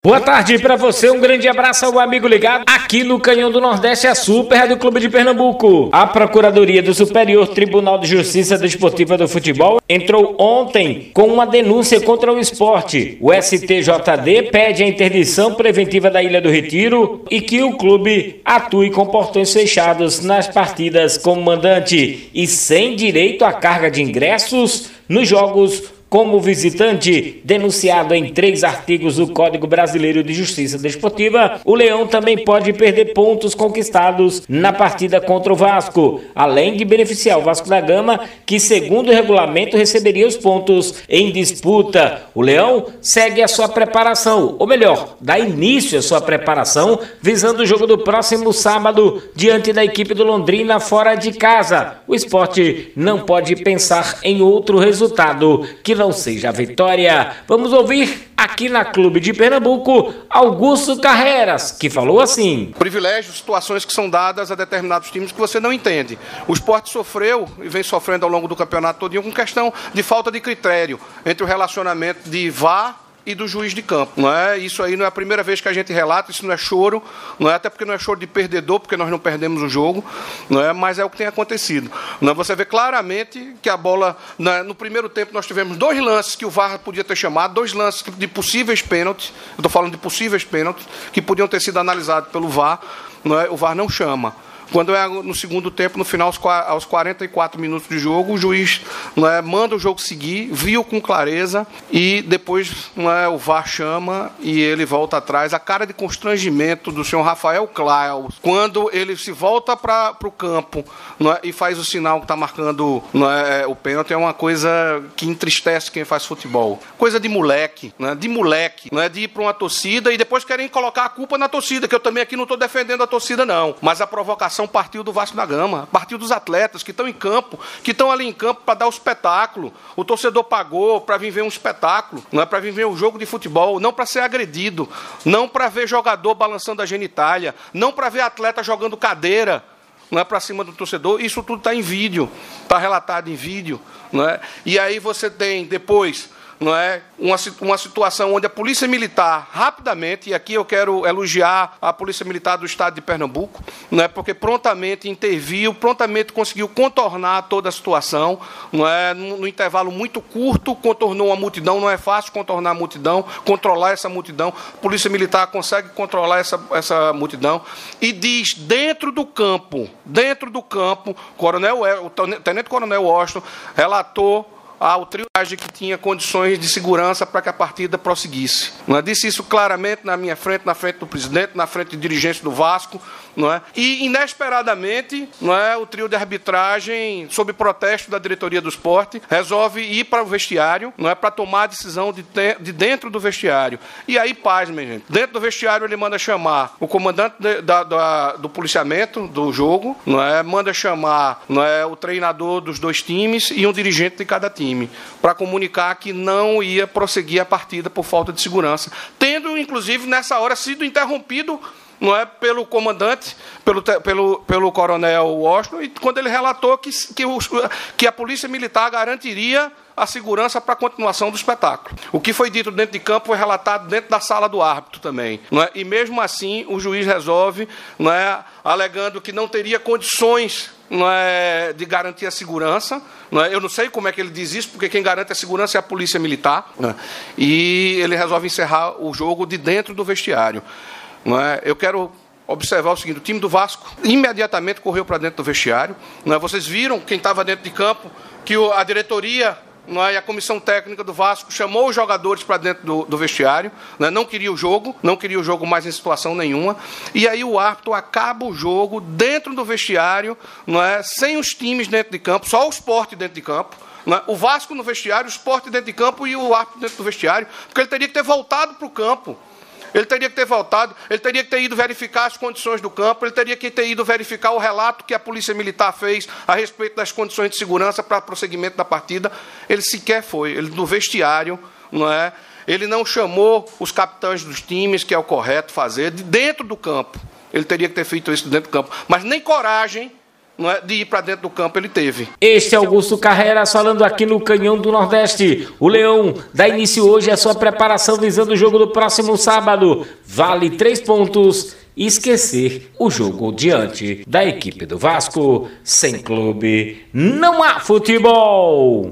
Boa tarde para você, um grande abraço ao amigo ligado aqui no Canhão do Nordeste, a Super Rádio Clube de Pernambuco. A Procuradoria do Superior Tribunal de Justiça Desportiva do Futebol entrou ontem com uma denúncia contra o esporte. O STJD pede a interdição preventiva da Ilha do Retiro e que o clube atue com portões fechados nas partidas como mandante e sem direito à carga de ingressos nos jogos como visitante, denunciado em três artigos do Código Brasileiro de Justiça Desportiva, o Leão também pode perder pontos conquistados na partida contra o Vasco, além de beneficiar o Vasco da Gama, que, segundo o regulamento, receberia os pontos em disputa. O Leão segue a sua preparação, ou melhor, dá início à sua preparação, visando o jogo do próximo sábado diante da equipe do Londrina fora de casa. O esporte não pode pensar em outro resultado que não seja a vitória. Vamos ouvir aqui na Clube de Pernambuco Augusto Carreras, que falou assim: Privilégios, situações que são dadas a determinados times que você não entende. O esporte sofreu e vem sofrendo ao longo do campeonato todo com questão de falta de critério entre o relacionamento de vá e do juiz de campo. Não é? Isso aí não é a primeira vez que a gente relata, isso não é choro, não é até porque não é choro de perdedor, porque nós não perdemos o jogo, não é? mas é o que tem acontecido. Não é? Você vê claramente que a bola, é? no primeiro tempo nós tivemos dois lances que o VAR podia ter chamado, dois lances de possíveis pênaltis, eu estou falando de possíveis pênaltis, que podiam ter sido analisados pelo VAR, não é? o VAR não chama. Quando é no segundo tempo, no final, aos 44 minutos de jogo, o juiz é, manda o jogo seguir, viu com clareza e depois é, o VAR chama e ele volta atrás. A cara de constrangimento do senhor Rafael Klaus, quando ele se volta para o campo é, e faz o sinal que está marcando o pênalti, é uma coisa que entristece quem faz futebol. Coisa de moleque, de moleque, de ir para uma torcida e depois querem colocar a culpa na torcida, que eu também aqui não estou defendendo a torcida, não. Mas a provocação partiu do Vasco da Gama, partiu dos atletas que estão em campo, que estão ali em campo para dar o espetáculo. O torcedor pagou para vir ver um espetáculo, não é para vir ver um jogo de futebol, não para ser agredido, não para ver jogador balançando a genitália, não para ver atleta jogando cadeira não é para cima do torcedor. Isso tudo está em vídeo, está relatado em vídeo. Não é? E aí você tem depois não é? Uma, uma situação onde a Polícia Militar, rapidamente, e aqui eu quero elogiar a Polícia Militar do Estado de Pernambuco, não é? porque prontamente interviu, prontamente conseguiu contornar toda a situação, não é? no intervalo muito curto, contornou a multidão, não é fácil contornar a multidão, controlar essa multidão, a Polícia Militar consegue controlar essa, essa multidão, e diz, dentro do campo, dentro do campo, Coronel, o Tenente Coronel Washington relatou ao trio que tinha condições de segurança para que a partida prosseguisse. Não é? Disse isso claramente na minha frente, na frente do presidente, na frente de dirigentes do Vasco, não é? E inesperadamente, não é, o trio de arbitragem, sob protesto da diretoria do esporte, resolve ir para o vestiário, não é, para tomar a decisão de, de dentro do vestiário. E aí, paz, minha gente. Dentro do vestiário ele manda chamar o comandante de, da, da, do policiamento do jogo, não é, manda chamar, não é, o treinador dos dois times e um dirigente de cada time, para comunicar que não ia prosseguir a partida por falta de segurança, tendo inclusive nessa hora sido interrompido não é pelo comandante, pelo, pelo, pelo coronel Washington, e quando ele relatou que, que, que a polícia militar garantiria a segurança para a continuação do espetáculo. O que foi dito dentro de campo foi relatado dentro da sala do árbitro também. Não é? E mesmo assim, o juiz resolve, não é, alegando que não teria condições não é, de garantir a segurança. Não é? Eu não sei como é que ele diz isso, porque quem garante a segurança é a polícia militar. É? E ele resolve encerrar o jogo de dentro do vestiário. Não é? Eu quero observar o seguinte: o time do Vasco imediatamente correu para dentro do vestiário. Não é? Vocês viram, quem estava dentro de campo, que a diretoria é? E a comissão técnica do Vasco chamou os jogadores para dentro do, do vestiário, não, é? não queria o jogo, não queria o jogo mais em situação nenhuma, e aí o árbitro acaba o jogo dentro do vestiário, não é? sem os times dentro de campo, só o esporte dentro de campo. É? O Vasco no vestiário, o esporte dentro de campo e o árbitro dentro do vestiário, porque ele teria que ter voltado para o campo. Ele teria que ter voltado, ele teria que ter ido verificar as condições do campo, ele teria que ter ido verificar o relato que a Polícia Militar fez a respeito das condições de segurança para prosseguimento da partida. Ele sequer foi, ele no vestiário, não é? Ele não chamou os capitães dos times, que é o correto fazer, de dentro do campo. Ele teria que ter feito isso dentro do campo. Mas nem coragem é, de ir para dentro do campo ele teve. Este é Augusto Carreiras falando aqui no Canhão do Nordeste. O Leão dá início hoje à sua preparação visando o jogo do próximo sábado. Vale três pontos e esquecer o jogo diante da equipe do Vasco. Sem clube, não há futebol.